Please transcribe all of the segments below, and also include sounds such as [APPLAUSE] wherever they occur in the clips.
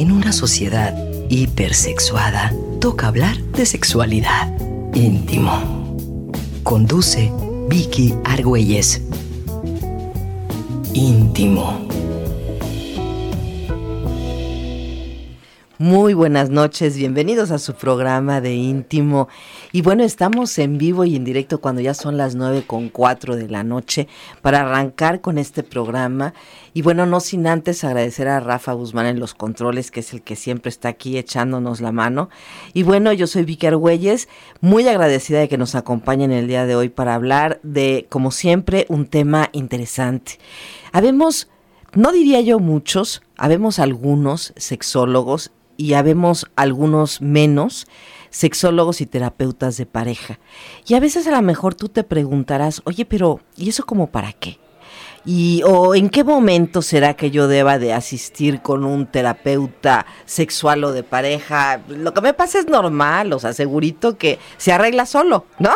En una sociedad hipersexuada, toca hablar de sexualidad. Íntimo. Conduce Vicky Argüelles. Íntimo. Muy buenas noches, bienvenidos a su programa de íntimo. Y bueno, estamos en vivo y en directo cuando ya son las nueve con cuatro de la noche para arrancar con este programa. Y bueno, no sin antes agradecer a Rafa Guzmán en los controles, que es el que siempre está aquí echándonos la mano. Y bueno, yo soy Vicky Argüelles, muy agradecida de que nos acompañen el día de hoy para hablar de, como siempre, un tema interesante. Habemos, no diría yo muchos, habemos algunos sexólogos y habemos algunos menos sexólogos y terapeutas de pareja. Y a veces a lo mejor tú te preguntarás, oye, pero ¿y eso como para qué? Y o en qué momento será que yo deba de asistir con un terapeuta sexual o de pareja? Lo que me pasa es normal, os asegurito que se arregla solo, ¿no?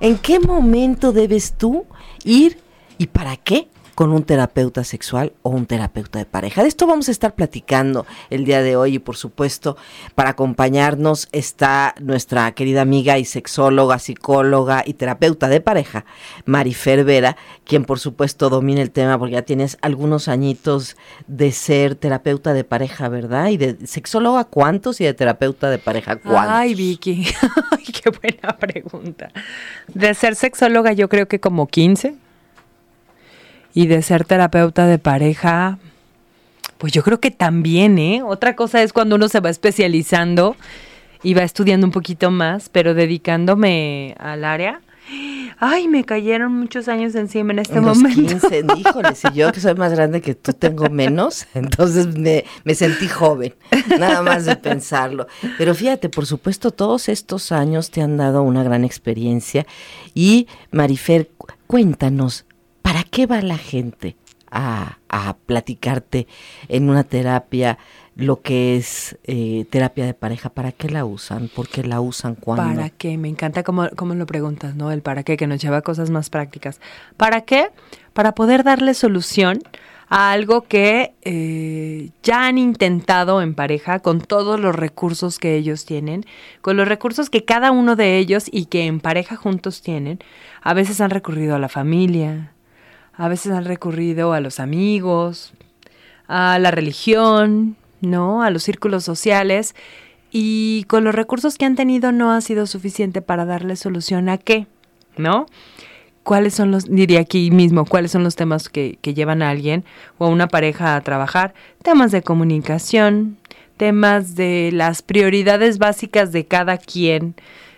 ¿En qué momento debes tú ir y para qué? Con un terapeuta sexual o un terapeuta de pareja. De esto vamos a estar platicando el día de hoy y por supuesto para acompañarnos está nuestra querida amiga y sexóloga, psicóloga y terapeuta de pareja, Marifer Vera, quien por supuesto domina el tema porque ya tienes algunos añitos de ser terapeuta de pareja, ¿verdad? Y de sexóloga cuántos y de terapeuta de pareja cuántos. Ay, Vicky, [LAUGHS] qué buena pregunta. De ser sexóloga yo creo que como 15 y de ser terapeuta de pareja, pues yo creo que también, ¿eh? Otra cosa es cuando uno se va especializando y va estudiando un poquito más, pero dedicándome al área. Ay, me cayeron muchos años encima en este momento. 15, [LAUGHS] híjole, si yo que soy más grande que tú tengo menos, [LAUGHS] entonces me, me sentí joven, nada más de pensarlo. Pero fíjate, por supuesto, todos estos años te han dado una gran experiencia y Marifer, cuéntanos, ¿para qué va la gente a, platicarte en una terapia lo que es eh, terapia de pareja? ¿Para qué la usan? ¿Por qué la usan? ¿Cuándo? ¿Para qué? Me encanta cómo, lo preguntas, ¿no? El para qué, que nos lleva a cosas más prácticas. ¿Para qué? Para poder darle solución a algo que eh, ya han intentado en pareja con todos los recursos que ellos tienen, con los recursos que cada uno de ellos y que en pareja juntos tienen. A veces han recurrido a la familia, a veces han recurrido a los amigos, a la religión, ¿no? A los círculos sociales y con los recursos que han tenido no ha sido suficiente para darle solución a qué, ¿no? ¿Cuáles son los, diría aquí mismo, cuáles son los temas que, que llevan a alguien o a una pareja a trabajar? Temas de comunicación, temas de las prioridades básicas de cada quien,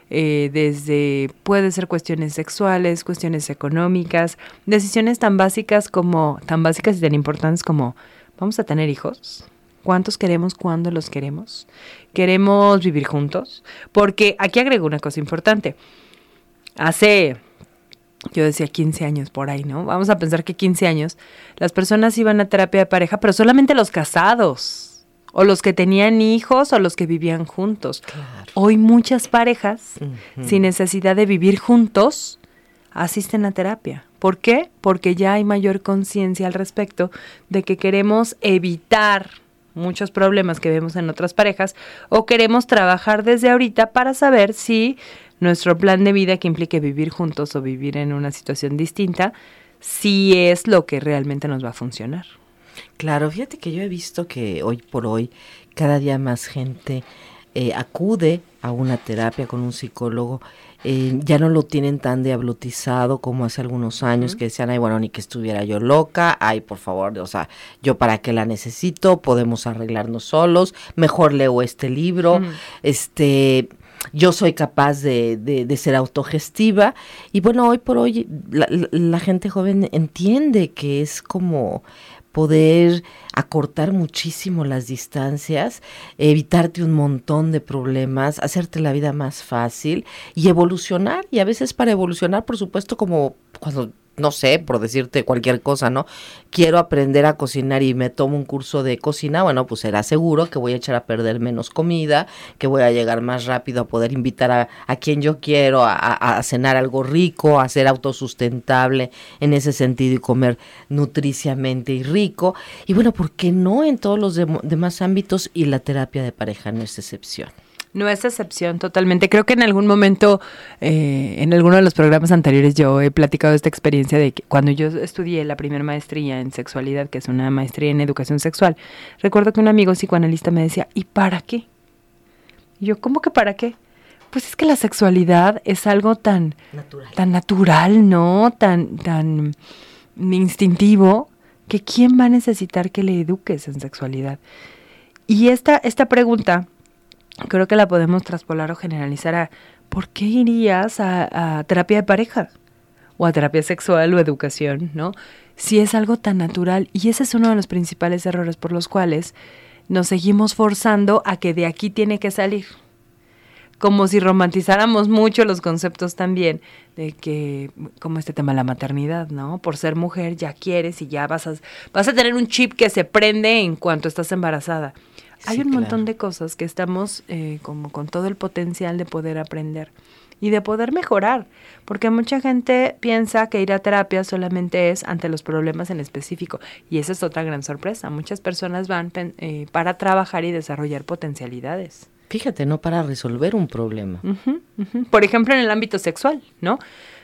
eh, desde puede ser cuestiones sexuales, cuestiones económicas, decisiones tan básicas como, tan básicas y tan importantes como, ¿vamos a tener hijos? ¿Cuántos queremos? ¿Cuándo los queremos? ¿Queremos vivir juntos? Porque aquí agrego una cosa importante. Hace, yo decía 15 años por ahí, ¿no? Vamos a pensar que 15 años las personas iban a terapia de pareja, pero solamente los casados o los que tenían hijos o los que vivían juntos. Hoy muchas parejas, sin necesidad de vivir juntos, asisten a terapia. ¿Por qué? Porque ya hay mayor conciencia al respecto de que queremos evitar muchos problemas que vemos en otras parejas o queremos trabajar desde ahorita para saber si nuestro plan de vida que implique vivir juntos o vivir en una situación distinta, si es lo que realmente nos va a funcionar. Claro, fíjate que yo he visto que hoy por hoy cada día más gente eh, acude a una terapia con un psicólogo. Eh, ya no lo tienen tan diablotizado como hace algunos años que decían, ay, bueno, ni que estuviera yo loca, ay, por favor, o sea, yo para qué la necesito, podemos arreglarnos solos, mejor leo este libro, este, yo soy capaz de, de, ser autogestiva y bueno, hoy por hoy la gente joven entiende que es como poder acortar muchísimo las distancias, evitarte un montón de problemas, hacerte la vida más fácil y evolucionar. Y a veces para evolucionar, por supuesto, como cuando no sé, por decirte cualquier cosa, ¿no? Quiero aprender a cocinar y me tomo un curso de cocina, bueno, pues será seguro que voy a echar a perder menos comida, que voy a llegar más rápido a poder invitar a, a quien yo quiero a, cenar algo rico, a ser autosustentable en ese sentido y comer nutriciamente y rico. Y bueno, ¿por qué no en todos los demás ámbitos y la terapia de pareja no es excepción? No es excepción, totalmente. Creo que en algún momento, eh, en alguno de los programas anteriores, yo he platicado esta experiencia de que cuando yo estudié la primera maestría en sexualidad, que es una maestría en educación sexual, recuerdo que un amigo psicoanalista me decía, ¿y para qué? Y yo, ¿cómo que para qué? Pues es que la sexualidad es algo tan natural, tan natural ¿no? Tan, tan instintivo, que ¿quién va a necesitar que le eduques en sexualidad? Y esta, esta pregunta creo que la podemos traspolar o generalizar a ¿por qué irías a, terapia de pareja? O a terapia sexual o educación, ¿no? Si es algo tan natural. Y ese es uno de los principales errores por los cuales nos seguimos forzando a que de aquí tiene que salir. Como si romantizáramos mucho los conceptos también de que, como este tema de la maternidad, ¿no? Por ser mujer ya quieres y ya vas a, vas a tener un chip que se prende en cuanto estás embarazada. Hay un montón de cosas que estamos eh, como con todo el potencial de poder aprender y de poder mejorar, porque mucha gente piensa que ir a terapia solamente es ante los problemas en específico y esa es otra gran sorpresa. Muchas personas van eh, para trabajar y desarrollar potencialidades. Fíjate, no para resolver un problema. Por ejemplo, en el ámbito sexual, ¿no?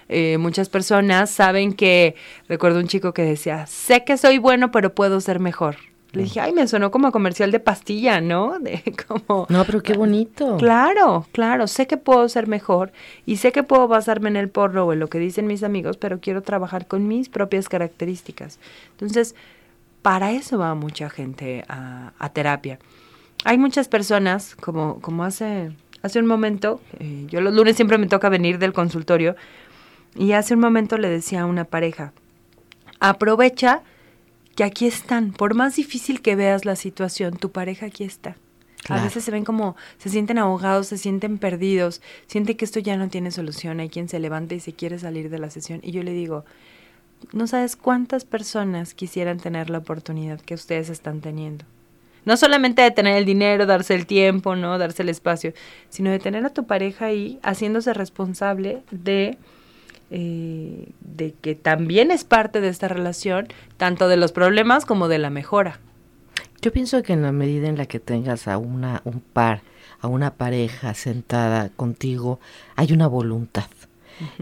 Eh, muchas personas saben que, recuerdo un chico que decía, sé que soy bueno, pero puedo ser mejor. Le dije, ay, me sonó como comercial de pastilla, ¿no? [LAUGHS] De como... No, pero qué bonito. Claro, claro, sé que puedo ser mejor y sé que puedo basarme en el porro o en lo que dicen mis amigos, pero quiero trabajar con mis propias características. Entonces, para eso va mucha gente a, terapia. Hay muchas personas, como, como hace, hace un momento, eh, yo los lunes siempre me toca venir del consultorio, y hace un momento le decía a una pareja, aprovecha que aquí están. Por más difícil que veas la situación, tu pareja aquí está. A veces se ven como, se sienten ahogados, se sienten perdidos, siente que esto ya no tiene solución. Hay quien se levanta y se quiere salir de la sesión. Y yo le digo, no sabes cuántas personas quisieran tener la oportunidad que ustedes están teniendo. No solamente de tener el dinero, darse el tiempo, ¿no? Darse el espacio, sino de tener a tu pareja ahí haciéndose responsable de eh, de que también es parte de esta relación, tanto de los problemas como de la mejora. Yo pienso que en la medida en la que tengas a una, un par, a una pareja sentada contigo, hay una voluntad.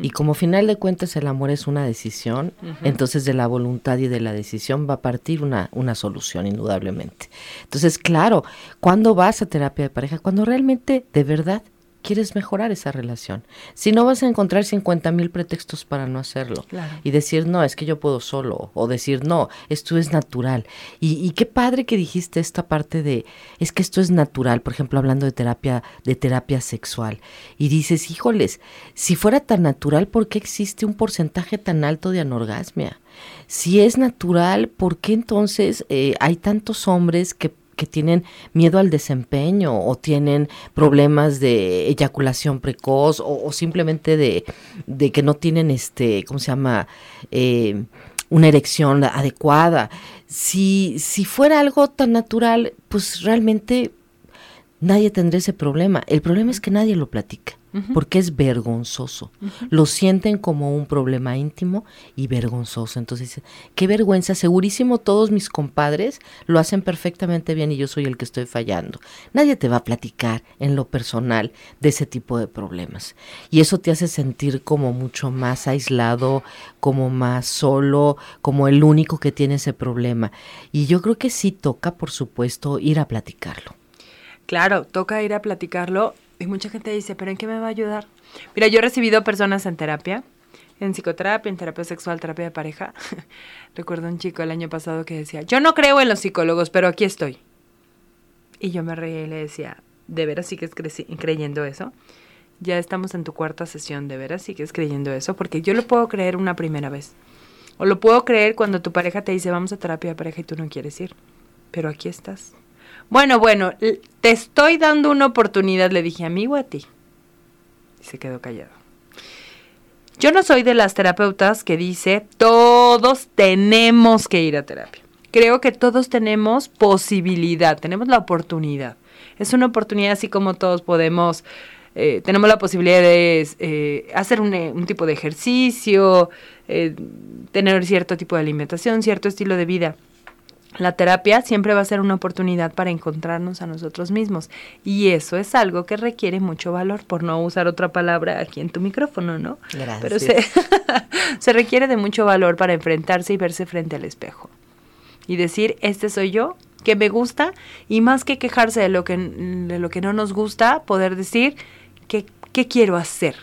Y como final de cuentas el amor es una decisión, entonces de la voluntad y de la decisión va a partir una, una solución, indudablemente. Entonces, claro, cuando vas a terapia de pareja? Cuando realmente, de verdad, quieres mejorar esa relación. Si no vas a encontrar 50 mil pretextos para no hacerlo y decir, no, es que yo puedo solo, o decir, no, esto es natural. Y, qué padre que dijiste esta parte de, es que esto es natural, por ejemplo, hablando de terapia, de terapia sexual. Y dices, híjoles, si fuera tan natural, ¿por qué existe un porcentaje tan alto de anorgasmia? Si es natural, ¿por qué entonces eh, hay tantos hombres que que tienen miedo al desempeño o tienen problemas de eyaculación precoz o, simplemente de, que no tienen este, ¿cómo se llama? Eh, una erección adecuada. Si, si fuera algo tan natural, pues realmente nadie tendría ese problema. El problema es que nadie lo platica porque es vergonzoso. Lo sienten como un problema íntimo y vergonzoso. Entonces, qué vergüenza, segurísimo todos mis compadres lo hacen perfectamente bien y yo soy el que estoy fallando. Nadie te va a platicar en lo personal de ese tipo de problemas. Y eso te hace sentir como mucho más aislado, como más solo, como el único que tiene ese problema. Y yo creo que sí toca, por supuesto, ir a platicarlo. Claro, toca ir a platicarlo y mucha gente dice, ¿pero en qué me va a ayudar? Mira, yo he recibido personas en terapia, en psicoterapia, en terapia sexual, terapia de pareja. [LAUGHS] Recuerdo un chico el año pasado que decía, yo no creo en los psicólogos, pero aquí estoy. Y yo me reía y le decía, ¿de veras sigues creyendo eso? Ya estamos en tu cuarta sesión, ¿de veras sigues creyendo eso? Porque yo lo puedo creer una primera vez. O lo puedo creer cuando tu pareja te dice, vamos a terapia de pareja y tú no quieres ir. Pero aquí estás. Bueno, bueno, te estoy dando una oportunidad, le dije, amigo, a ti. Y se quedó callado. Yo no soy de las terapeutas que dice todos tenemos que ir a terapia. Creo que todos tenemos posibilidad, tenemos la oportunidad. Es una oportunidad así como todos podemos, eh, tenemos la posibilidad de eh, hacer un, un, tipo de ejercicio, eh, tener cierto tipo de alimentación, cierto estilo de vida. La terapia siempre va a ser una oportunidad para encontrarnos a nosotros mismos y eso es algo que requiere mucho valor, por no usar otra palabra aquí en tu micrófono, ¿no? Gracias. Pero se, [LAUGHS] se requiere de mucho valor para enfrentarse y verse frente al espejo y decir, este soy yo, que me gusta y más que quejarse de lo que, de lo que no nos gusta, poder decir, ¿qué, qué quiero hacer?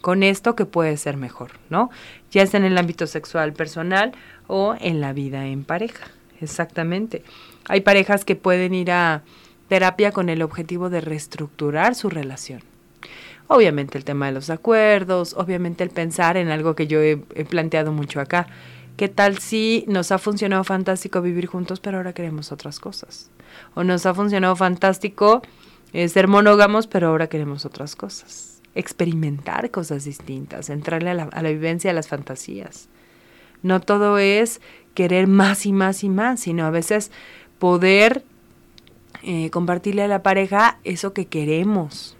con esto que puede ser mejor, ¿no? Ya sea en el ámbito sexual personal o en la vida en pareja. Exactamente. Hay parejas que pueden ir a terapia con el objetivo de reestructurar su relación. Obviamente el tema de los acuerdos, obviamente el pensar en algo que yo he, planteado mucho acá. ¿Qué tal si nos ha funcionado fantástico vivir juntos, pero ahora queremos otras cosas? O nos ha funcionado fantástico eh, ser monógamos, pero ahora queremos otras cosas experimentar cosas distintas, entrarle a la, a la, vivencia, a las fantasías. No todo es querer más y más y más, sino a veces poder eh, compartirle a la pareja eso que queremos.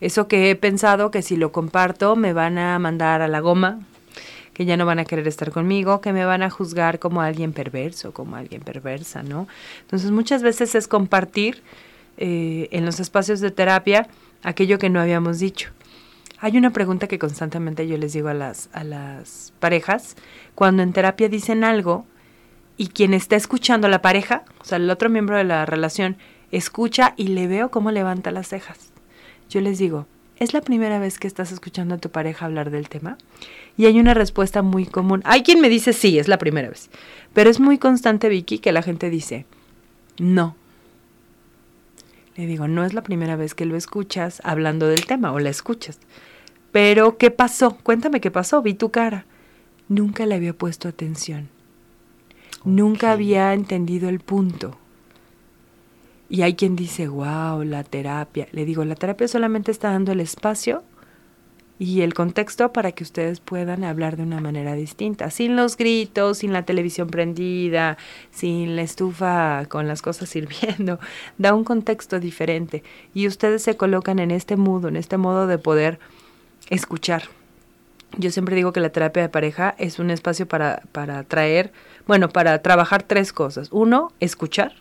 Eso que he pensado que si lo comparto me van a mandar a la goma, que ya no van a querer estar conmigo, que me van a juzgar como alguien perverso, como alguien perversa, ¿no? Entonces muchas veces es compartir eh, en los espacios de terapia aquello que no habíamos dicho. Hay una pregunta que constantemente yo les digo a las, a las parejas, cuando en terapia dicen algo y quien está escuchando a la pareja, o sea, el otro miembro de la relación, escucha y le veo cómo levanta las cejas. Yo les digo, ¿es la primera vez que estás escuchando a tu pareja hablar del tema? Y hay una respuesta muy común. Hay quien me dice, sí, es la primera vez. Pero es muy constante, Vicky, que la gente dice, no, le digo, no es la primera vez que lo escuchas hablando del tema o la escuchas. Pero, ¿qué pasó? Cuéntame qué pasó, vi tu cara. Nunca le había puesto atención. Okay. Nunca había entendido el punto. Y hay quien dice, wow, la terapia. Le digo, la terapia solamente está dando el espacio y el contexto para que ustedes puedan hablar de una manera distinta, sin los gritos, sin la televisión prendida, sin la estufa con las cosas [LAUGHS] hirviendo. Da un contexto diferente y ustedes se colocan en este modo, en este modo de poder escuchar. Yo siempre digo que la terapia de pareja es un espacio para, para traer, bueno, para trabajar tres cosas. Uno, escuchar.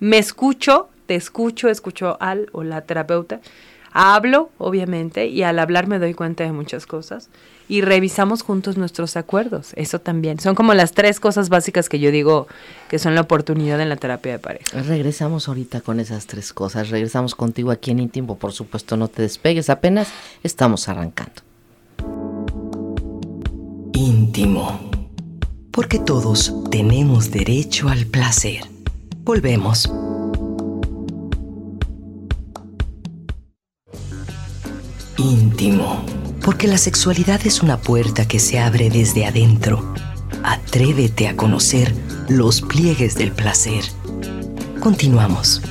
Me escucho, te escucho, escucho al o la terapeuta. Hablo, obviamente, y al hablar me doy cuenta de muchas cosas. Y revisamos juntos nuestros acuerdos. Eso también. Son como las tres cosas básicas que yo digo que son la oportunidad en la terapia de pareja. Regresamos ahorita con esas tres cosas. Regresamos contigo aquí en Íntimo. Por supuesto, no te despegues. Apenas estamos arrancando. Íntimo. Porque todos tenemos derecho al placer. Volvemos. íntimo, porque la sexualidad es una puerta que se abre desde adentro. Atrévete a conocer los pliegues del placer. Continuamos.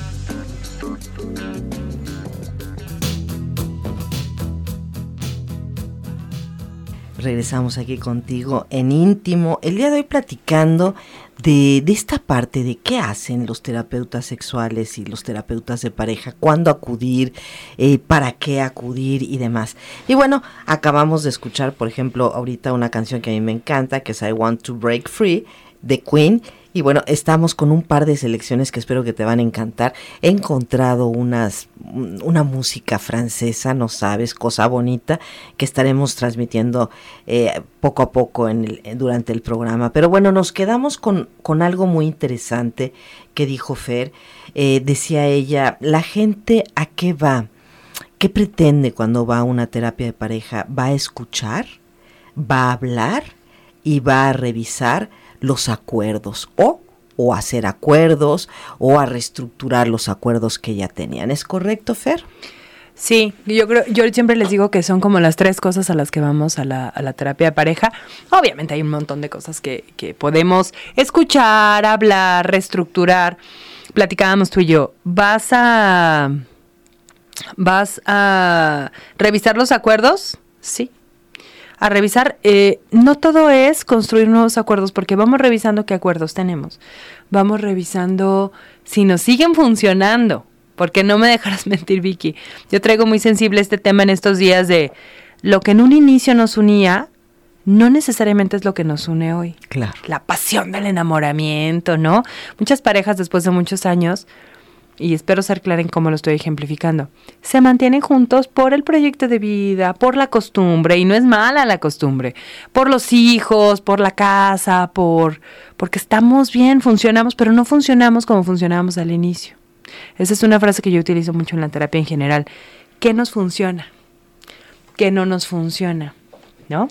Regresamos aquí contigo en íntimo. El día de hoy platicando de, esta parte de qué hacen los terapeutas sexuales y los terapeutas de pareja, cuándo acudir, eh, para qué acudir y demás. Y bueno, acabamos de escuchar, por ejemplo, ahorita una canción que a mí me encanta, que es I Want to Break Free, de Queen. Y bueno, estamos con un par de selecciones que espero que te van a encantar. He encontrado unas, una música francesa, no sabes, cosa bonita, que estaremos transmitiendo eh, poco a poco en el, durante el programa. Pero bueno, nos quedamos con, con algo muy interesante que dijo Fer. Eh, decía ella, la gente a qué va, qué pretende cuando va a una terapia de pareja, va a escuchar, va a hablar y va a revisar los acuerdos o, o hacer acuerdos o a reestructurar los acuerdos que ya tenían. ¿Es correcto, Fer? Sí, yo creo, yo siempre les digo que son como las tres cosas a las que vamos a la, a la terapia de pareja. Obviamente hay un montón de cosas que, que podemos escuchar, hablar, reestructurar. Platicábamos tú y yo. Vas a vas a revisar los acuerdos, sí. A revisar. Eh, no todo es construir nuevos acuerdos, porque vamos revisando qué acuerdos tenemos. Vamos revisando si nos siguen funcionando, porque no me dejarás [LAUGHS] mentir, Vicky. Yo traigo muy sensible este tema en estos días de lo que en un inicio nos unía, no necesariamente es lo que nos une hoy. Claro. La pasión del enamoramiento, ¿no? Muchas parejas después de muchos años y espero ser clara en cómo lo estoy ejemplificando, se mantienen juntos por el proyecto de vida, por la costumbre, y no es mala la costumbre, por los hijos, por la casa, por porque estamos bien, funcionamos, pero no funcionamos como funcionábamos al inicio. Esa es una frase que yo utilizo mucho en la terapia en general. ¿Qué nos funciona? ¿Qué no nos funciona? ¿No?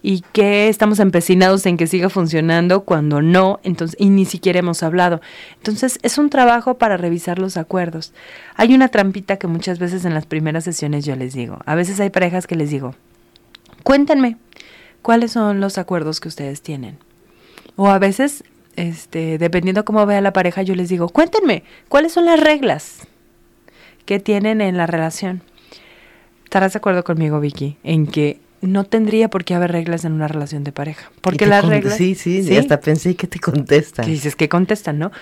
Y que estamos empecinados en que siga funcionando cuando no, entonces, y ni siquiera hemos hablado. Entonces, es un trabajo para revisar los acuerdos. Hay una trampita que muchas veces en las primeras sesiones yo les digo. A veces hay parejas que les digo, cuéntenme, ¿cuáles son los acuerdos que ustedes tienen? O a veces, este, dependiendo cómo vea la pareja, yo les digo, cuéntenme, ¿cuáles son las reglas que tienen en la relación? Estarás de acuerdo conmigo, Vicky, en que no tendría por qué haber reglas en una relación de pareja. Porque las reglas... Sí, sí, hasta pensé que te contestan. Que dices que contestan, ¿no?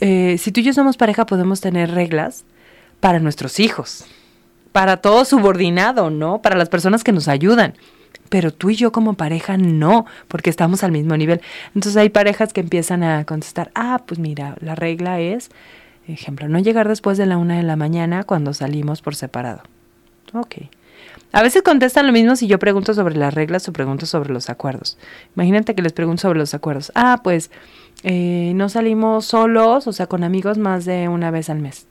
Eh, si tú y yo somos pareja, podemos tener reglas para nuestros hijos, para todo subordinado, ¿no? Para las personas que nos ayudan. Pero tú y yo como pareja no, porque estamos al mismo nivel. Entonces hay parejas que empiezan a contestar, ah, pues mira, la regla es, ejemplo, no llegar después de la una de la mañana cuando salimos por separado. Ok. A veces contestan lo mismo si yo pregunto sobre las reglas o pregunto sobre los acuerdos. Imagínate que les pregunto sobre los acuerdos. Ah, pues eh, no salimos solos, o sea, con amigos más de una vez al mes.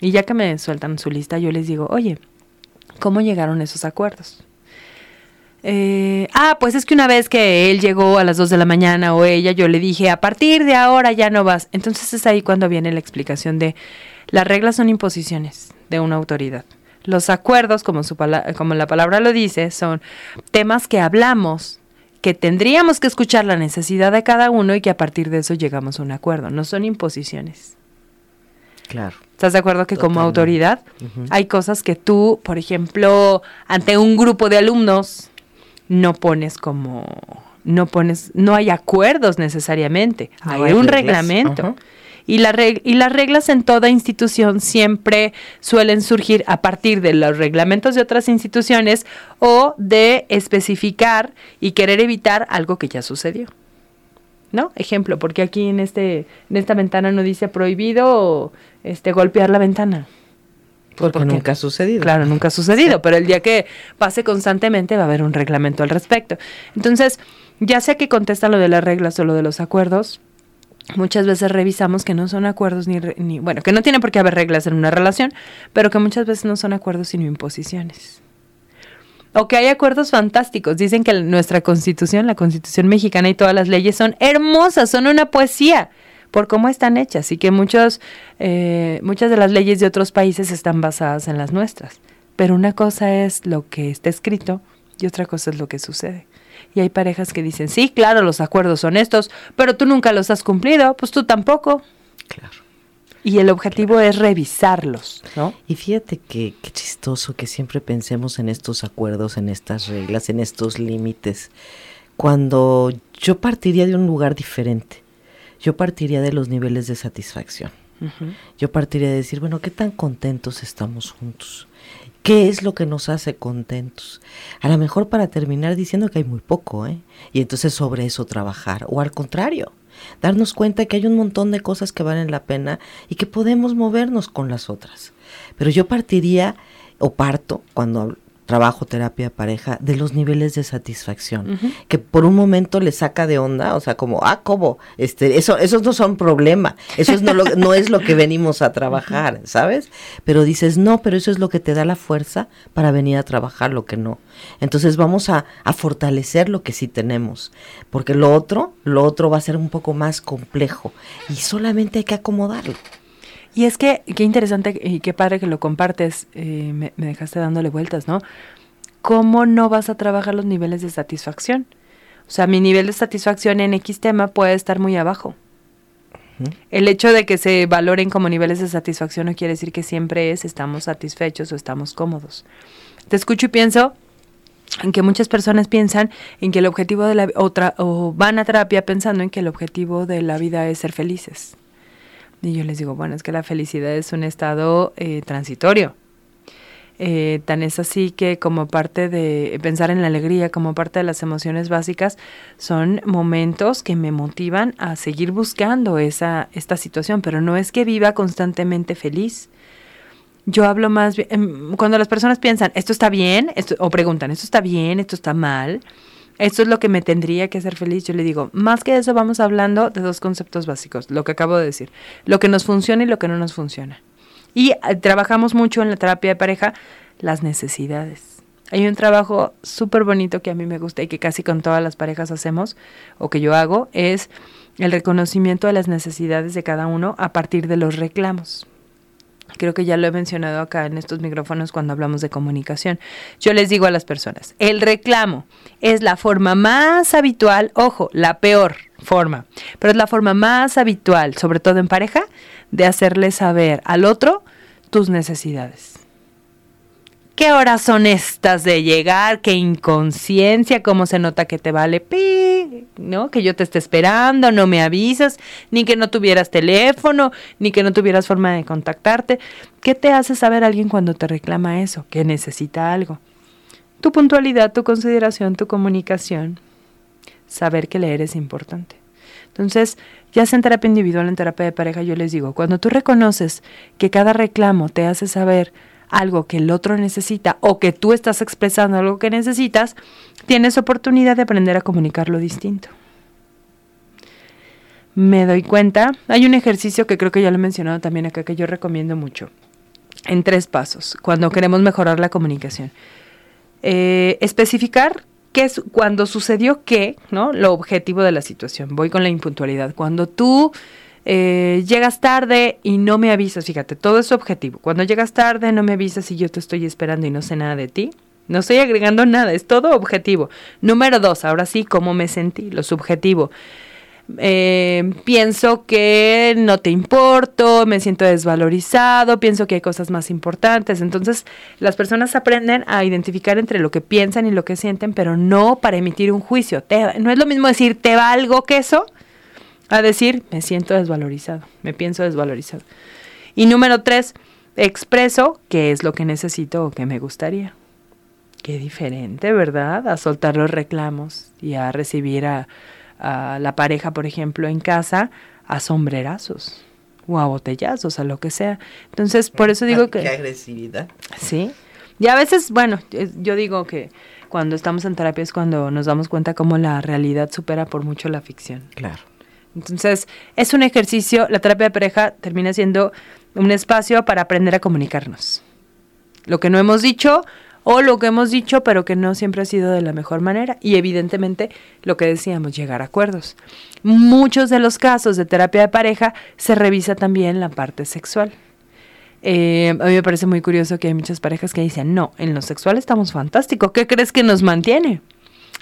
Y ya que me sueltan su lista, yo les digo, oye, ¿cómo llegaron esos acuerdos? Eh, ah, pues es que una vez que él llegó a las 2 de la mañana o ella, yo le dije, a partir de ahora ya no vas. Entonces es ahí cuando viene la explicación de las reglas son imposiciones de una autoridad. Los acuerdos, como, su como la palabra lo dice, son temas que hablamos, que tendríamos que escuchar la necesidad de cada uno y que a partir de eso llegamos a un acuerdo. No son imposiciones. Claro. ¿Estás de acuerdo que como autoridad hay cosas que tú, por ejemplo, ante un grupo de alumnos, no pones como, no pones, no hay acuerdos necesariamente, hay, un reglamento. Y, la y las reglas en toda institución siempre suelen surgir a partir de los reglamentos de otras instituciones o de especificar y querer evitar algo que ya sucedió. ¿No? Ejemplo, porque aquí en este en esta ventana no dice prohibido este golpear la ventana. Porque, nunca ha sucedido. Claro, nunca ha sucedido, pero el día que pase constantemente va a haber un reglamento al respecto. Entonces, ya sea que contesta lo de las reglas o lo de los acuerdos, muchas veces revisamos que no son acuerdos ni, bueno, que no tiene por qué haber reglas en una relación, pero que muchas veces no son acuerdos sino imposiciones. O que hay acuerdos fantásticos. Dicen que nuestra constitución, la constitución mexicana y todas las leyes son hermosas, son una poesía por cómo están hechas y que muchos, eh, muchas de las leyes de otros países están basadas en las nuestras. Pero una cosa es lo que está escrito y otra cosa es lo que sucede. Y hay parejas que dicen, sí, claro, los acuerdos son estos, pero tú nunca los has cumplido, pues tú tampoco. Claro. Y el objetivo es revisarlos, ¿no? Y fíjate que qué chistoso que siempre pensemos en estos acuerdos, en estas reglas, en estos límites, cuando yo partiría de un lugar diferente. Yo partiría de los niveles de satisfacción. Yo partiría de decir, bueno, ¿qué tan contentos estamos juntos? ¿Qué es lo que nos hace contentos? A lo mejor para terminar diciendo que hay muy poco, ¿eh? Y entonces sobre eso trabajar. O al contrario, darnos cuenta que hay un montón de cosas que valen la pena y que podemos movernos con las otras. Pero yo partiría o parto cuando trabajo, terapia, pareja, de los niveles de satisfacción, que por un momento le saca de onda, o sea, como, ah, ¿cómo? Este, eso, esos no son problema, eso es no, lo, no es lo que venimos a trabajar, ¿sabes? Pero dices, no, pero eso es lo que te da la fuerza para venir a trabajar lo que no. Entonces vamos a, a fortalecer lo que sí tenemos, porque lo otro, lo otro va a ser un poco más complejo y solamente hay que acomodarlo. Y es que, qué interesante y qué padre que lo compartes, eh, me, dejaste dándole vueltas, ¿no? ¿Cómo no vas a trabajar los niveles de satisfacción? O sea, mi nivel de satisfacción en X tema puede estar muy abajo. El hecho de que se valoren como niveles de satisfacción no quiere decir que siempre es estamos satisfechos o estamos cómodos. Te escucho y pienso, en que muchas personas piensan en que el objetivo de la otra o van a terapia pensando en que el objetivo de la vida es ser felices. Y yo les digo, bueno, es que la felicidad es un estado eh, transitorio. Eh, tan es así que como parte de pensar en la alegría, como parte de las emociones básicas, son momentos que me motivan a seguir buscando esa, esta situación, pero no es que viva constantemente feliz. Yo hablo más bien, em, cuando las personas piensan, esto está bien, esto, o preguntan, esto está bien, esto está mal, esto es lo que me tendría que hacer feliz, yo le digo, más que eso vamos hablando de dos conceptos básicos, lo que acabo de decir, lo que nos funciona y lo que no nos funciona. Y eh, trabajamos mucho en la terapia de pareja las necesidades. Hay un trabajo súper bonito que a mí me gusta y que casi con todas las parejas hacemos o que yo hago, es el reconocimiento de las necesidades de cada uno a partir de los reclamos. Creo que ya lo he mencionado acá en estos micrófonos cuando hablamos de comunicación. Yo les digo a las personas, el reclamo es la forma más habitual, ojo, la peor forma, pero es la forma más habitual, sobre todo en pareja, de hacerle saber al otro tus necesidades. ¿Qué horas son estas de llegar? ¿Qué inconsciencia? ¿Cómo se nota que te vale pi? ¿No? Que yo te esté esperando, no me avisas, ni que no tuvieras teléfono, ni que no tuvieras forma de contactarte. ¿Qué te hace saber alguien cuando te reclama eso? Que necesita algo. Tu puntualidad, tu consideración, tu comunicación. Saber que leer es importante. Entonces, ya sea en terapia individual, en terapia de pareja, yo les digo, cuando tú reconoces que cada reclamo te hace saber algo que el otro necesita o que tú estás expresando algo que necesitas, tienes oportunidad de aprender a comunicarlo distinto. Me doy cuenta, hay un ejercicio que creo que ya lo he mencionado también acá que yo recomiendo mucho, en tres pasos, cuando queremos mejorar la comunicación. Eh, especificar qué es cuando sucedió qué, ¿no? Lo objetivo de la situación. Voy con la impuntualidad. Cuando tú eh, llegas tarde y no me avisas, fíjate, todo es objetivo. Cuando llegas tarde no me avisas y yo te estoy esperando y no sé nada de ti. No estoy agregando nada, es todo objetivo. Número dos, ahora sí, cómo me sentí, lo subjetivo. Eh, pienso que no te importo, me siento desvalorizado, pienso que hay cosas más importantes. Entonces, las personas aprenden a identificar entre lo que piensan y lo que sienten, pero no para emitir un juicio. no es lo mismo decir te valgo que eso a decir, me siento desvalorizado, me pienso desvalorizado. Y número tres, expreso qué es lo que necesito o qué me gustaría. Qué diferente, ¿verdad? A soltar los reclamos y a recibir a, la pareja, por ejemplo, en casa, a sombrerazos o a botellazos, a lo que sea. Entonces, por eso digo que... Qué agresividad. Sí. Y a veces, bueno, yo digo que cuando estamos en terapia es cuando nos damos cuenta cómo la realidad supera por mucho la ficción. Claro. Entonces, es un ejercicio, la terapia de pareja termina siendo un espacio para aprender a comunicarnos. Lo que no hemos dicho o lo que hemos dicho pero que no siempre ha sido de la mejor manera y evidentemente lo que decíamos, llegar a acuerdos. Muchos de los casos de terapia de pareja se revisa también la parte sexual. Eh, a mí me parece muy curioso que hay muchas parejas que dicen, no, en lo sexual estamos fantásticos, ¿qué crees que nos mantiene?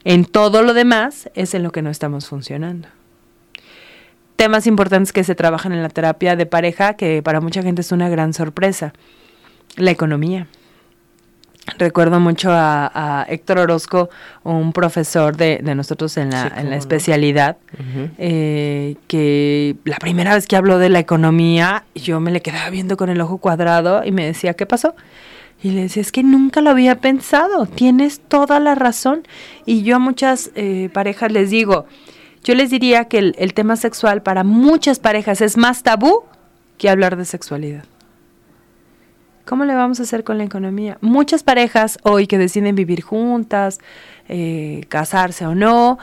En todo lo demás es en lo que no estamos funcionando temas importantes que se trabajan en la terapia de pareja, que para mucha gente es una gran sorpresa. La economía. Recuerdo mucho a, Héctor Orozco, un profesor de, nosotros en la, en la especialidad, eh, que la primera vez que habló de la economía, yo me le quedaba viendo con el ojo cuadrado y me decía, ¿qué pasó? Y le decía, es que nunca lo había pensado, tienes toda la razón. Y yo a muchas eh, parejas les digo, yo les diría que el, tema sexual para muchas parejas es más tabú que hablar de sexualidad. ¿Cómo le vamos a hacer con la economía? Muchas parejas hoy que deciden vivir juntas, eh, casarse o no,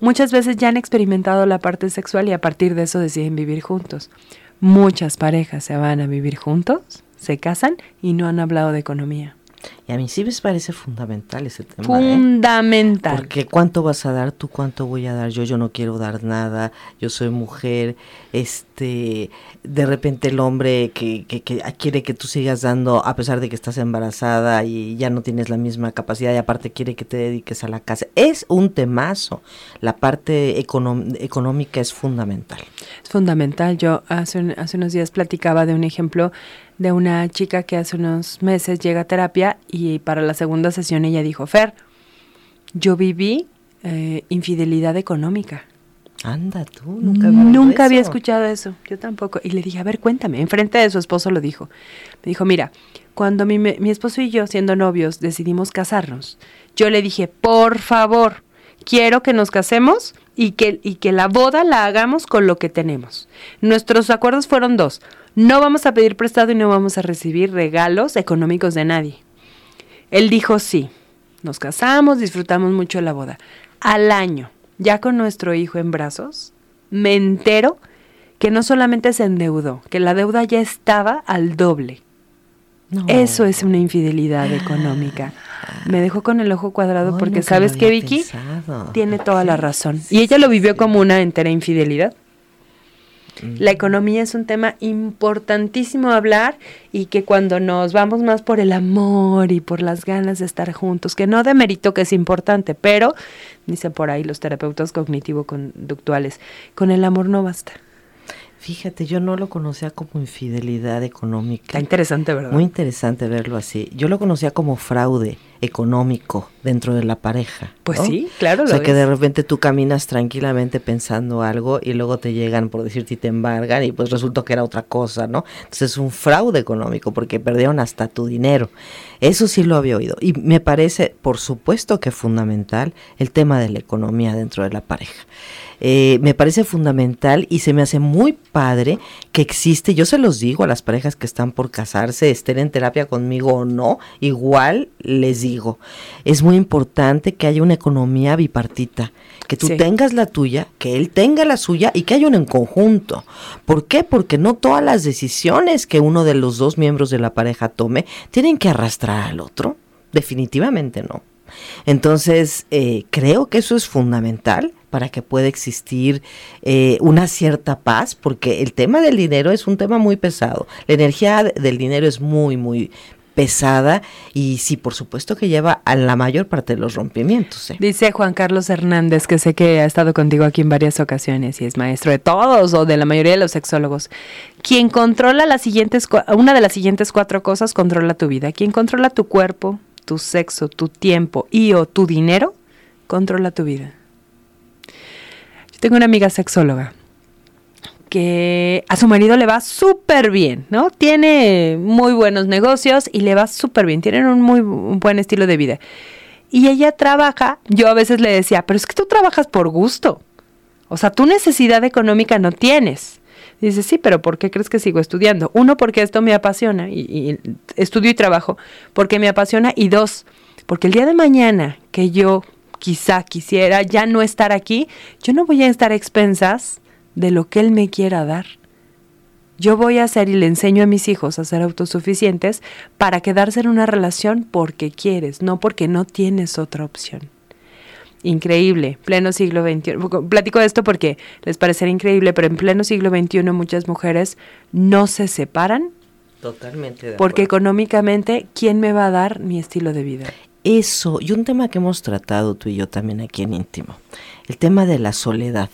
muchas veces ya han experimentado la parte sexual y a partir de eso deciden vivir juntos. Muchas parejas se van a vivir juntos, se casan y no han hablado de economía. Y a mí sí me parece fundamental ese tema. ¿eh? Fundamental. Porque cuánto vas a dar tú, cuánto voy a dar yo, yo no quiero dar nada, yo soy mujer, este, de repente el hombre que, que, que quiere que tú sigas dando a pesar de que estás embarazada y ya no tienes la misma capacidad y aparte quiere que te dediques a la casa. Es un temazo. La parte económica es fundamental. Es fundamental. Yo hace, hace unos días platicaba de un ejemplo de una chica que hace unos meses llega a terapia y para la segunda sesión ella dijo, Fer, yo viví eh, infidelidad económica. Anda tú, nunca, nunca había escuchado eso, yo tampoco. Y le dije, a ver, cuéntame, enfrente de su esposo lo dijo. Me dijo, mira, cuando mi, mi esposo y yo, siendo novios, decidimos casarnos, yo le dije, por favor, quiero que nos casemos y que, y que la boda la hagamos con lo que tenemos. Nuestros acuerdos fueron dos. No vamos a pedir prestado y no vamos a recibir regalos económicos de nadie. Él dijo sí. Nos casamos, disfrutamos mucho la boda. Al año, ya con nuestro hijo en brazos, me entero que no solamente se endeudó, que la deuda ya estaba al doble. Eso es una infidelidad económica. Me dejó con el ojo cuadrado porque sabes que Vicky tiene toda la razón. y ella lo vivió como una entera infidelidad. La economía es un tema importantísimo hablar y que cuando nos vamos más por el amor y por las ganas de estar juntos, que no de mérito que es importante, pero, dicen por ahí los terapeutas cognitivo-conductuales, con el amor no basta. Fíjate, yo no lo conocía como infidelidad económica. Está interesante, ¿verdad? Muy interesante verlo así. Yo lo conocía como fraude económico dentro de la pareja. Pues sí, claro. O sea, que de repente tú caminas tranquilamente pensando algo y luego te llegan, por decirte, y te embargan y pues resulta que era otra cosa, ¿no? Entonces es un fraude económico porque perdieron hasta tu dinero. Eso sí lo había oído. Y me parece, por supuesto que fundamental el tema de la economía dentro de la pareja. Eh, me parece fundamental y se me hace muy padre que existe, yo se los digo a las parejas que están por casarse, estén en terapia conmigo o no, igual les digo, es muy importante que haya una economía bipartita, que tú tengas la tuya, que él tenga la suya y que haya un en conjunto. ¿Por qué? Porque no todas las decisiones que uno de los dos miembros de la pareja tome tienen que arrastrar al otro. Definitivamente no. Entonces, eh, creo que eso es fundamental para que pueda existir eh, una cierta paz, porque el tema del dinero es un tema muy pesado. La energía del dinero es muy, muy pesada y sí, por supuesto que lleva a la mayor parte de los rompimientos. ¿eh? Dice Juan Carlos Hernández, que sé que ha estado contigo aquí en varias ocasiones y es maestro de todos o de la mayoría de los sexólogos. Quien controla las siguientes, una de las siguientes cuatro cosas controla tu vida. Quien controla tu cuerpo, tu sexo, tu tiempo y o tu dinero, controla tu vida. Tengo una amiga sexóloga que a su marido le va súper bien, ¿no? Tiene muy buenos negocios y le va súper bien, tienen un muy buen estilo de vida. Y ella trabaja, yo a veces le decía, pero es que tú trabajas por gusto. O sea, tu necesidad económica no tienes. dice, sí, pero ¿por qué crees que sigo estudiando? Uno, porque esto me apasiona y, estudio y trabajo porque me apasiona. Y dos, porque el día de mañana que yo quizá quisiera ya no estar aquí, yo no voy a estar expensas de lo que Él me quiera dar. Yo voy a hacer y le enseño a mis hijos a ser autosuficientes para quedarse en una relación porque quieres, no porque no tienes otra opción. Increíble, pleno siglo XXI. Platico de esto porque les parecerá increíble, pero en pleno siglo XXI muchas mujeres no se separan. Totalmente. porque económicamente, ¿quién me va a dar mi estilo de vida? Eso y un tema que hemos tratado tú y yo también aquí en íntimo, el tema de la soledad.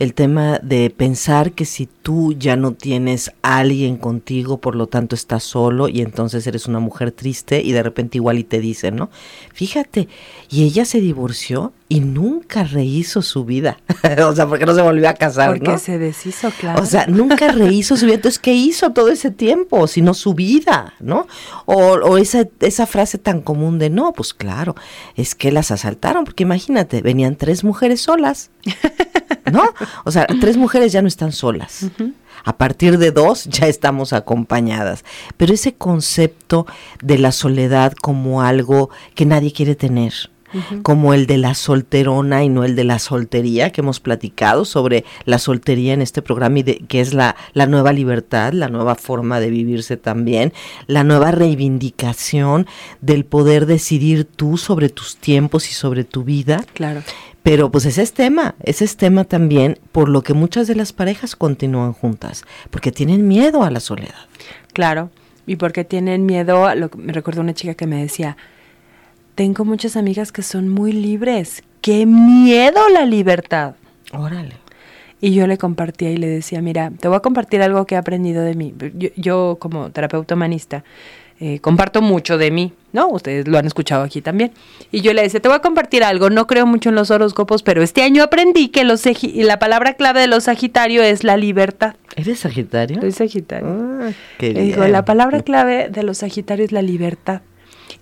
El tema de pensar que si tú ya no tienes a alguien contigo, por lo tanto estás solo y entonces eres una mujer triste y de repente igual y te dicen, ¿no? Fíjate, y ella se divorció y nunca rehizo su vida. [LAUGHS] o sea, porque no se volvió a casar, porque se deshizo, claro. O sea, nunca rehizo su vida. Entonces, ¿qué hizo todo ese tiempo? Si no su vida, ¿no? O, o esa, esa frase tan común de, no, pues claro, es que las asaltaron, porque imagínate, venían tres mujeres solas. ¿no? O sea, tres mujeres ya no están solas. A partir de dos ya estamos acompañadas. Pero ese concepto de la soledad como algo que nadie quiere tener, como el de la solterona y no el de la soltería, que hemos platicado sobre la soltería en este programa y de, que es la, la nueva libertad, la nueva forma de vivirse también, la nueva reivindicación del poder decidir tú sobre tus tiempos y sobre tu vida. Claro. Pero pues ese es tema, ese es tema también por lo que muchas de las parejas continúan juntas, porque tienen miedo a la soledad. Claro, y porque tienen miedo, a lo me recuerdo una chica que me decía, tengo muchas amigas que son muy libres, qué miedo la libertad. Órale. Y yo le compartía y le decía, mira, te voy a compartir algo que he aprendido de mí. Yo, yo como terapeuta humanista, eh, comparto mucho de mí, ¿no? Ustedes lo han escuchado aquí también. Y yo le decía, te voy a compartir algo, no creo mucho en los horóscopos, pero este año aprendí que los la palabra clave de los Sagitario es la libertad. ¿Eres Sagitario? Soy Sagitario. Ah, qué digo, la palabra clave de los Sagitarios es la libertad.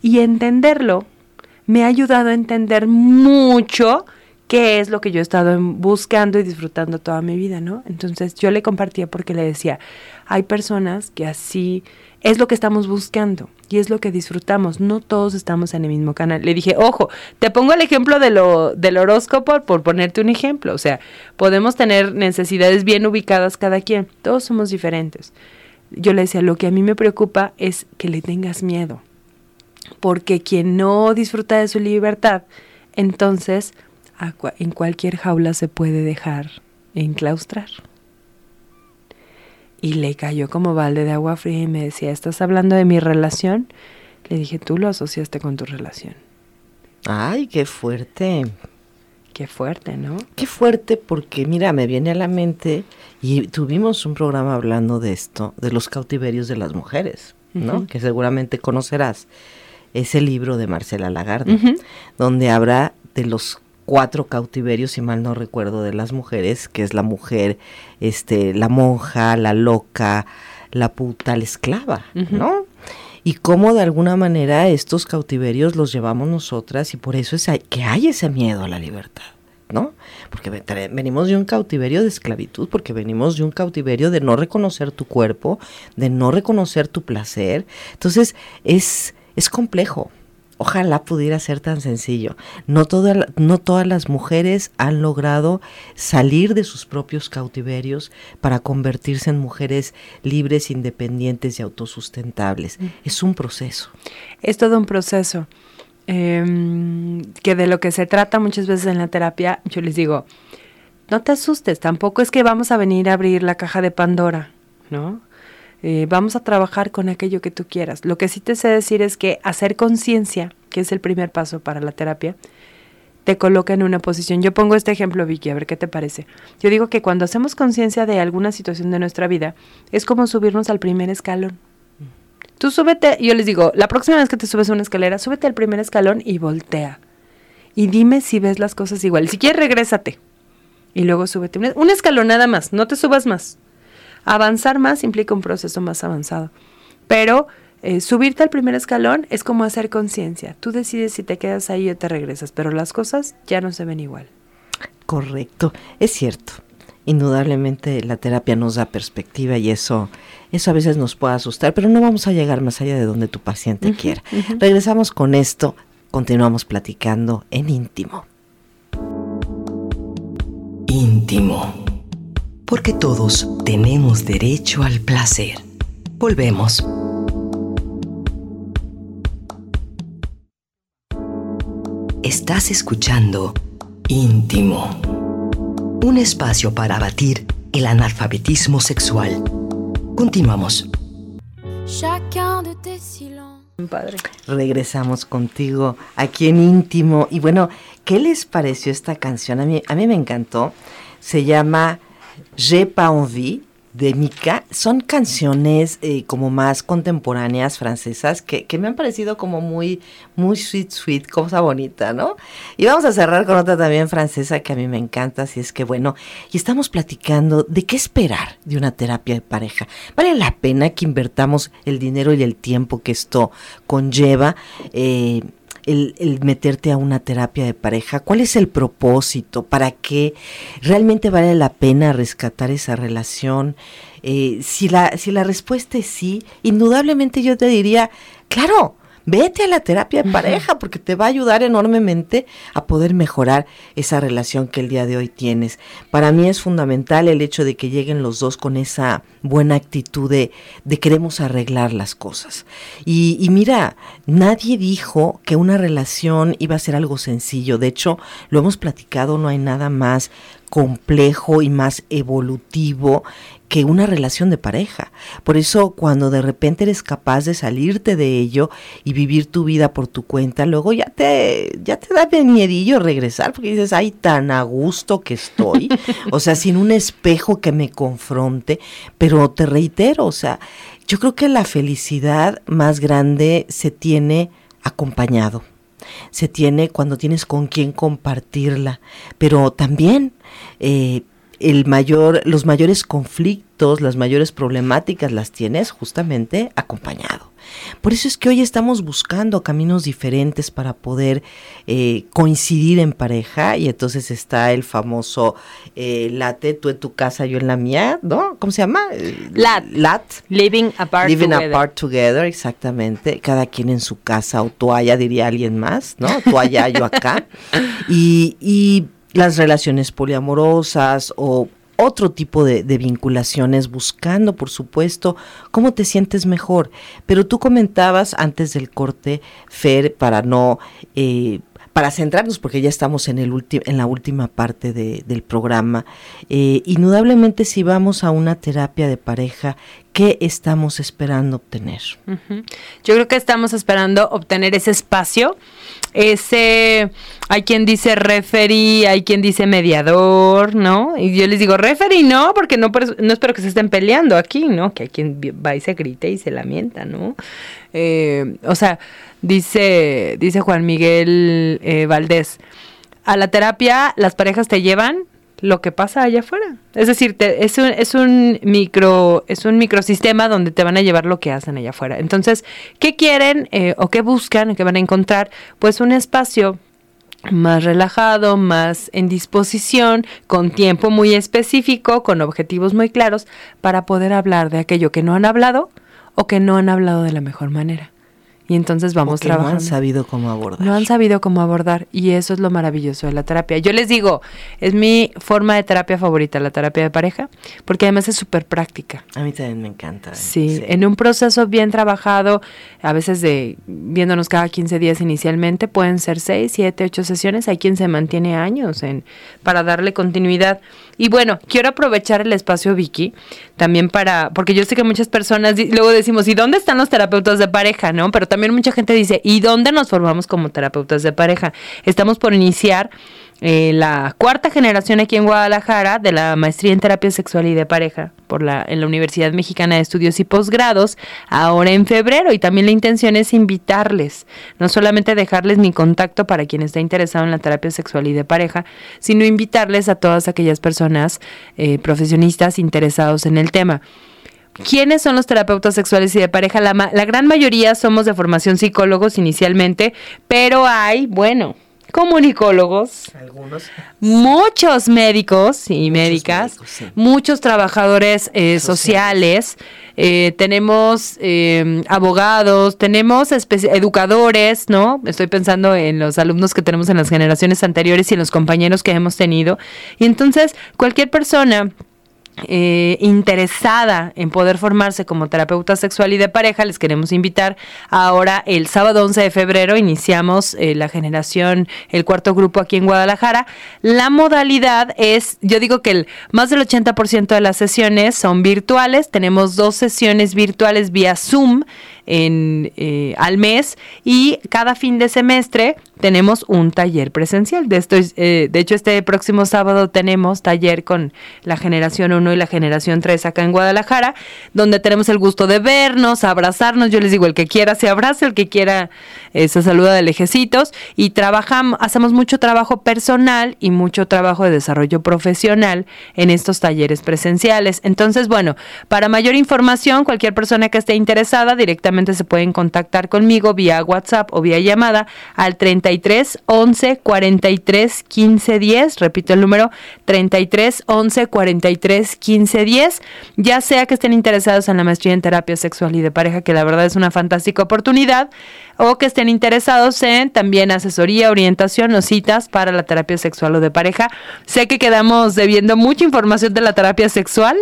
Y entenderlo me ha ayudado a entender mucho qué es lo que yo he estado buscando y disfrutando toda mi vida, ¿no? Entonces yo le compartía porque le decía, hay personas que así es lo que estamos buscando y es lo que disfrutamos. No todos estamos en el mismo canal. Le dije, ojo, te pongo el ejemplo de lo, del horóscopo por ponerte un ejemplo. O sea, podemos tener necesidades bien ubicadas cada quien. Todos somos diferentes. Yo le decía, lo que a mí me preocupa es que le tengas miedo. Porque quien no disfruta de su libertad, entonces en cualquier jaula se puede dejar enclaustrar y le cayó como balde de agua fría y me decía, ¿estás hablando de mi relación? Le dije, tú lo asociaste con tu relación. Ay, qué fuerte. Qué fuerte, ¿no? Qué fuerte porque, mira, me viene a la mente, y tuvimos un programa hablando de esto, de los cautiverios de las mujeres, ¿no? Que seguramente conocerás. Ese libro de Marcela Lagarde, donde habla de los cuatro cautiverios, si mal no recuerdo, de las mujeres, que es la mujer, este, la monja, la loca, la puta, la esclava, ¿no? Y cómo de alguna manera estos cautiverios los llevamos nosotras y por eso es que hay ese miedo a la libertad, ¿no? Porque venimos de un cautiverio de esclavitud, porque venimos de un cautiverio de no reconocer tu cuerpo, de no reconocer tu placer. Entonces es, es complejo, Ojalá pudiera ser tan sencillo. No, no todas las mujeres han logrado salir de sus propios cautiverios para convertirse en mujeres libres, independientes y autosustentables. Es un proceso. Es todo un proceso. Em, que de lo que se trata muchas veces en la terapia, yo les digo, no te asustes, tampoco es que vamos a venir a abrir la caja de Pandora, ¿no? Eh, vamos a trabajar con aquello que tú quieras. Lo que sí te sé decir es que hacer conciencia, que es el primer paso para la terapia, te coloca en una posición. Yo pongo este ejemplo, Vicky, a ver qué te parece. Yo digo que cuando hacemos conciencia de alguna situación de nuestra vida, es como subirnos al primer escalón. Tú súbete, yo les digo, la próxima vez que te subes a una escalera, súbete al primer escalón y voltea. Y dime si ves las cosas igual. Si quieres, regrésate. Y luego súbete. Un escalón nada más, no te subas más. Avanzar más implica un proceso más avanzado. Pero eh, subirte al primer escalón es como hacer conciencia. Tú decides si te quedas ahí o te regresas, pero las cosas ya no se ven igual. Correcto, es cierto. Indudablemente la terapia nos da perspectiva y eso, eso a veces nos puede asustar, pero no vamos a llegar más allá de donde tu paciente quiera. Regresamos con esto, continuamos platicando en íntimo. Íntimo porque todos tenemos derecho al placer. Volvemos. Estás escuchando Íntimo, un espacio para abatir el analfabetismo sexual. Continuamos. Padre. Regresamos contigo aquí en Íntimo. Y bueno, ¿qué les pareció esta canción? A mí, a mí me encantó. Se llama J'ai pas envie de Mika son canciones eh, como más contemporáneas francesas que, me han parecido como muy, muy sweet, sweet, cosa bonita, ¿no? Y vamos a cerrar con otra también francesa que a mí me encanta, así es que bueno, y estamos platicando de qué esperar de una terapia de pareja. ¿Vale la pena que invertamos el dinero y el tiempo que esto conlleva? Eh, el, meterte a una terapia de pareja? ¿Cuál es el propósito? ¿Para qué realmente vale la pena rescatar esa relación? Eh, si, la, si la respuesta es sí, indudablemente yo te diría, claro, vete a la terapia de pareja porque te va a ayudar enormemente a poder mejorar esa relación que el día de hoy tienes. Para mí es fundamental el hecho de que lleguen los dos con esa buena actitud de, queremos arreglar las cosas. Y, y mira, nadie dijo que una relación iba a ser algo sencillo. De hecho, lo hemos platicado, no hay nada más complejo y más evolutivo que una relación de pareja. Por eso cuando de repente eres capaz de salirte de ello y vivir tu vida por tu cuenta, luego ya te, ya te da miedillo regresar porque dices, ay, tan a gusto que estoy. o sea, sin un espejo que me confronte. Pero te reitero, o sea, Yo creo que la felicidad más grande se tiene acompañado se tiene cuando tienes con quién compartirla, pero también eh, el mayor, los mayores conflictos, las mayores problemáticas las tienes justamente acompañado. Por eso es que hoy estamos buscando caminos diferentes para poder eh, coincidir en pareja y entonces está el famoso eh, late, tú en tu casa, yo en la mía, ¿no? ¿Cómo se llama? Lat. Lat. Living apart Living together. apart together, exactamente. Cada quien en su casa o toalla, diría alguien más, ¿no? Tú allá, yo acá. [LAUGHS] Y, y las relaciones poliamorosas o otro tipo de, vinculaciones, buscando, por supuesto, cómo te sientes mejor. Pero tú comentabas antes del corte, Fer, para no... Eh, para centrarnos, porque ya estamos en, el en la última parte de, del programa, eh, indudablemente si vamos a una terapia de pareja, ¿qué estamos esperando obtener? Yo creo que estamos esperando obtener ese espacio, ese, hay quien dice referee, hay quien dice mediador, ¿no? Y yo les digo referee, no, porque no, no espero que se estén peleando aquí, ¿no? Que hay quien va y se grite y se lamenta, ¿no? Eh, o sea, dice, dice Juan Miguel eh, Valdés, a la terapia las parejas te llevan lo que pasa allá afuera. Es decir, te, es, un, es un micro, es un microsistema donde te van a llevar lo que hacen allá afuera. Entonces, ¿qué quieren eh, o qué buscan, qué van a encontrar? Pues un espacio más relajado, más en disposición, con tiempo muy específico, con objetivos muy claros, para poder hablar de aquello que no han hablado o que no han hablado de la mejor manera. Y entonces vamos o que trabajando. No han sabido cómo abordar. No han sabido cómo abordar. Y eso es lo maravilloso de la terapia. Yo les digo, es mi forma de terapia favorita, la terapia de pareja, porque además es súper práctica. A mí también me encanta. Sí, sí, en un proceso bien trabajado, a veces de viéndonos cada 15 días inicialmente, pueden ser 6, 7, 8 sesiones. Hay quien se mantiene años en, para darle continuidad. Y bueno, quiero aprovechar el espacio, Vicky, también para, porque yo sé que muchas personas luego decimos, ¿y dónde están los terapeutas de pareja? ¿No? Pero también mucha gente dice, ¿y dónde nos formamos como terapeutas de pareja? Estamos por iniciar eh, la cuarta generación aquí en Guadalajara de la maestría en terapia sexual y de pareja por la, en la Universidad Mexicana de Estudios y Posgrados, ahora en febrero. Y también la intención es invitarles, no solamente dejarles mi contacto para quien está interesado en la terapia sexual y de pareja, sino invitarles a todas aquellas personas eh, profesionistas interesados en el tema. ¿Quiénes son los terapeutas sexuales y de pareja? La, la, gran mayoría somos de formación psicólogos inicialmente, pero hay, bueno, comunicólogos, algunos, muchos médicos y muchos médicas, médicos, sí. muchos trabajadores eh, sociales, eh, tenemos eh, abogados, tenemos educadores, ¿no? Estoy pensando en los alumnos que tenemos en las generaciones anteriores y en los compañeros que hemos tenido. Y entonces, cualquier persona eh, interesada en poder formarse como terapeuta sexual y de pareja, les queremos invitar ahora el sábado 11 de febrero iniciamos eh, la generación, el cuarto grupo aquí en Guadalajara. La modalidad es, yo digo que el más del 80% de las sesiones son virtuales, tenemos dos sesiones virtuales vía Zoom eh, al mes y cada fin de semestre tenemos un taller presencial. De, esto, eh, de hecho, este próximo sábado tenemos taller con la generación 1 y la generación 3 acá en Guadalajara, donde tenemos el gusto de vernos, abrazarnos. Yo les digo, el que quiera se abraza, el que quiera eh, se saluda de lejecitos y trabajamos, hacemos mucho trabajo personal y mucho trabajo de desarrollo profesional en estos talleres presenciales. Entonces, bueno, para mayor información, cualquier persona que esté interesada directamente se pueden contactar conmigo vía WhatsApp o vía llamada al 33 11 43 15 10. Repito el número 33 11 43 15 10. Ya sea que estén interesados en la maestría en terapia sexual y de pareja, que la verdad es una fantástica oportunidad, o que estén interesados en también asesoría, orientación o citas para la terapia sexual o de pareja. Sé que quedamos debiendo mucha información de la terapia sexual.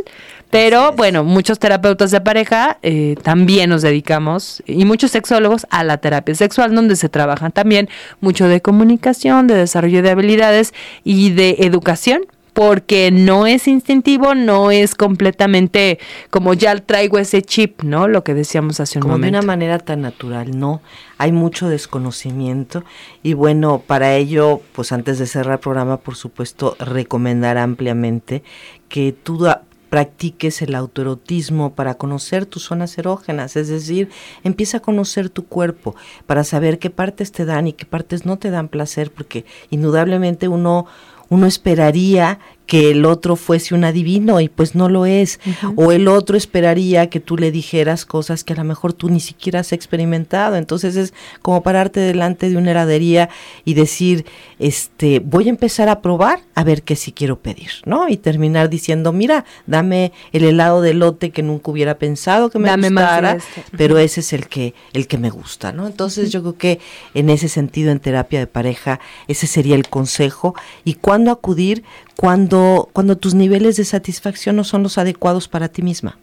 Pero bueno, muchos terapeutas de pareja eh, también nos dedicamos, y muchos sexólogos, a la terapia sexual, donde se trabaja también mucho de comunicación, de desarrollo de habilidades y de educación porque no es instintivo, no es completamente como ya traigo ese chip, ¿no? Lo que decíamos hace un como momento. de una manera tan natural, no. Hay mucho desconocimiento y bueno, para ello, pues antes de cerrar el programa, por supuesto, recomendar ampliamente que tú practiques el autoerotismo para conocer tus zonas erógenas, es decir, empieza a conocer tu cuerpo para saber qué partes te dan y qué partes no te dan placer, porque indudablemente uno uno esperaría que el otro fuese un adivino y pues no lo es. O el otro esperaría que tú le dijeras cosas que a lo mejor tú ni siquiera has experimentado. Entonces es como pararte delante de una heladería y decir, este, voy a empezar a probar a ver qué sí quiero pedir, ¿no? Y terminar diciendo, mira, dame el helado de lote que nunca hubiera pensado que me gustara, este". pero ese es el que, el que me gusta, ¿no? Entonces yo creo que en ese sentido, en terapia de pareja, ese sería el consejo. Y cuándo acudir, cuando, cuando tus niveles de satisfacción no son los adecuados para ti misma.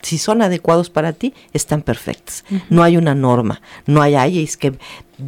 Si son adecuados para ti, están perfectos. No hay una norma, no hay, ay, es que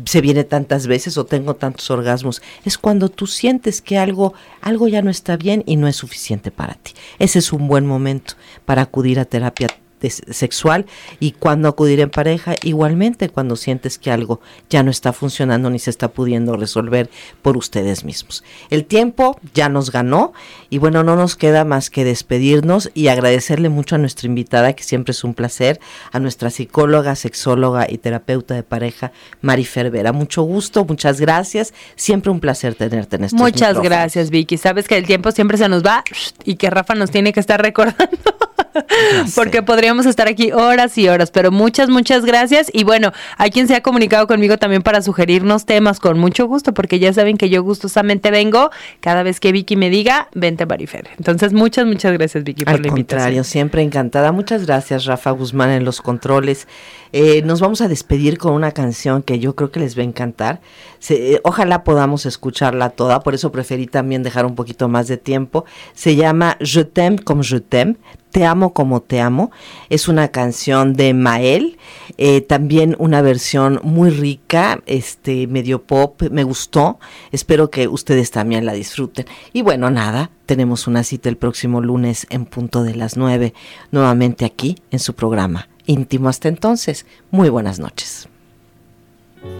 se viene tantas veces o tengo tantos orgasmos. Es cuando tú sientes que algo, algo ya no está bien y no es suficiente para ti. Ese es un buen momento para acudir a terapia sexual y cuando acudir en pareja, igualmente cuando sientes que algo ya no está funcionando ni se está pudiendo resolver por ustedes mismos. El tiempo ya nos ganó y bueno, no nos queda más que despedirnos y agradecerle mucho a nuestra invitada, que siempre es un placer, a nuestra psicóloga, sexóloga y terapeuta de pareja, Mari Fervera. Mucho gusto, muchas gracias, siempre un placer tenerte en estos Muchas gracias, Vicky. Sabes que el tiempo siempre se nos va y que Rafa nos tiene que estar recordando. [LAUGHS] Porque podríamos estar aquí horas y horas, pero muchas, muchas gracias. Y bueno, hay quien se ha comunicado conmigo también para sugerirnos temas con mucho gusto, porque ya saben que yo gustosamente vengo cada vez que Vicky me diga, vente Marifer. Entonces, muchas, muchas gracias Vicky por Al la invitación. contrario, siempre encantada. Muchas gracias Rafa Guzmán en los controles. Eh, nos vamos a despedir con una canción que yo creo que les va a encantar. Se, eh, ojalá podamos escucharla toda, por eso preferí también dejar un poquito más de tiempo. Se llama Je t'aime comme je t'aime. Te amo como te amo. Es una canción de Mael, eh, también una versión muy rica, este medio pop, me gustó. Espero que ustedes también la disfruten. Y bueno, nada, tenemos una cita el próximo lunes en punto de las nueve, nuevamente aquí en su programa íntimo hasta entonces. Muy buenas noches.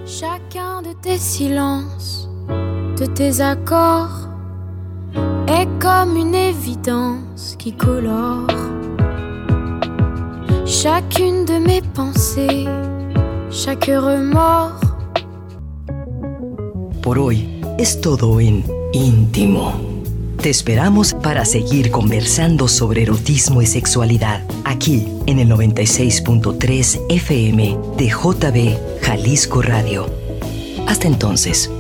Chacun de tes de tes est comme une évidence qui colore chacune de mes pensées, chaque remords. Por hoy es todo en íntimo. Te esperamos para seguir conversando sobre erotismo y sexualidad aquí en el 96.3 FM de JB Jalisco Radio. Hasta entonces.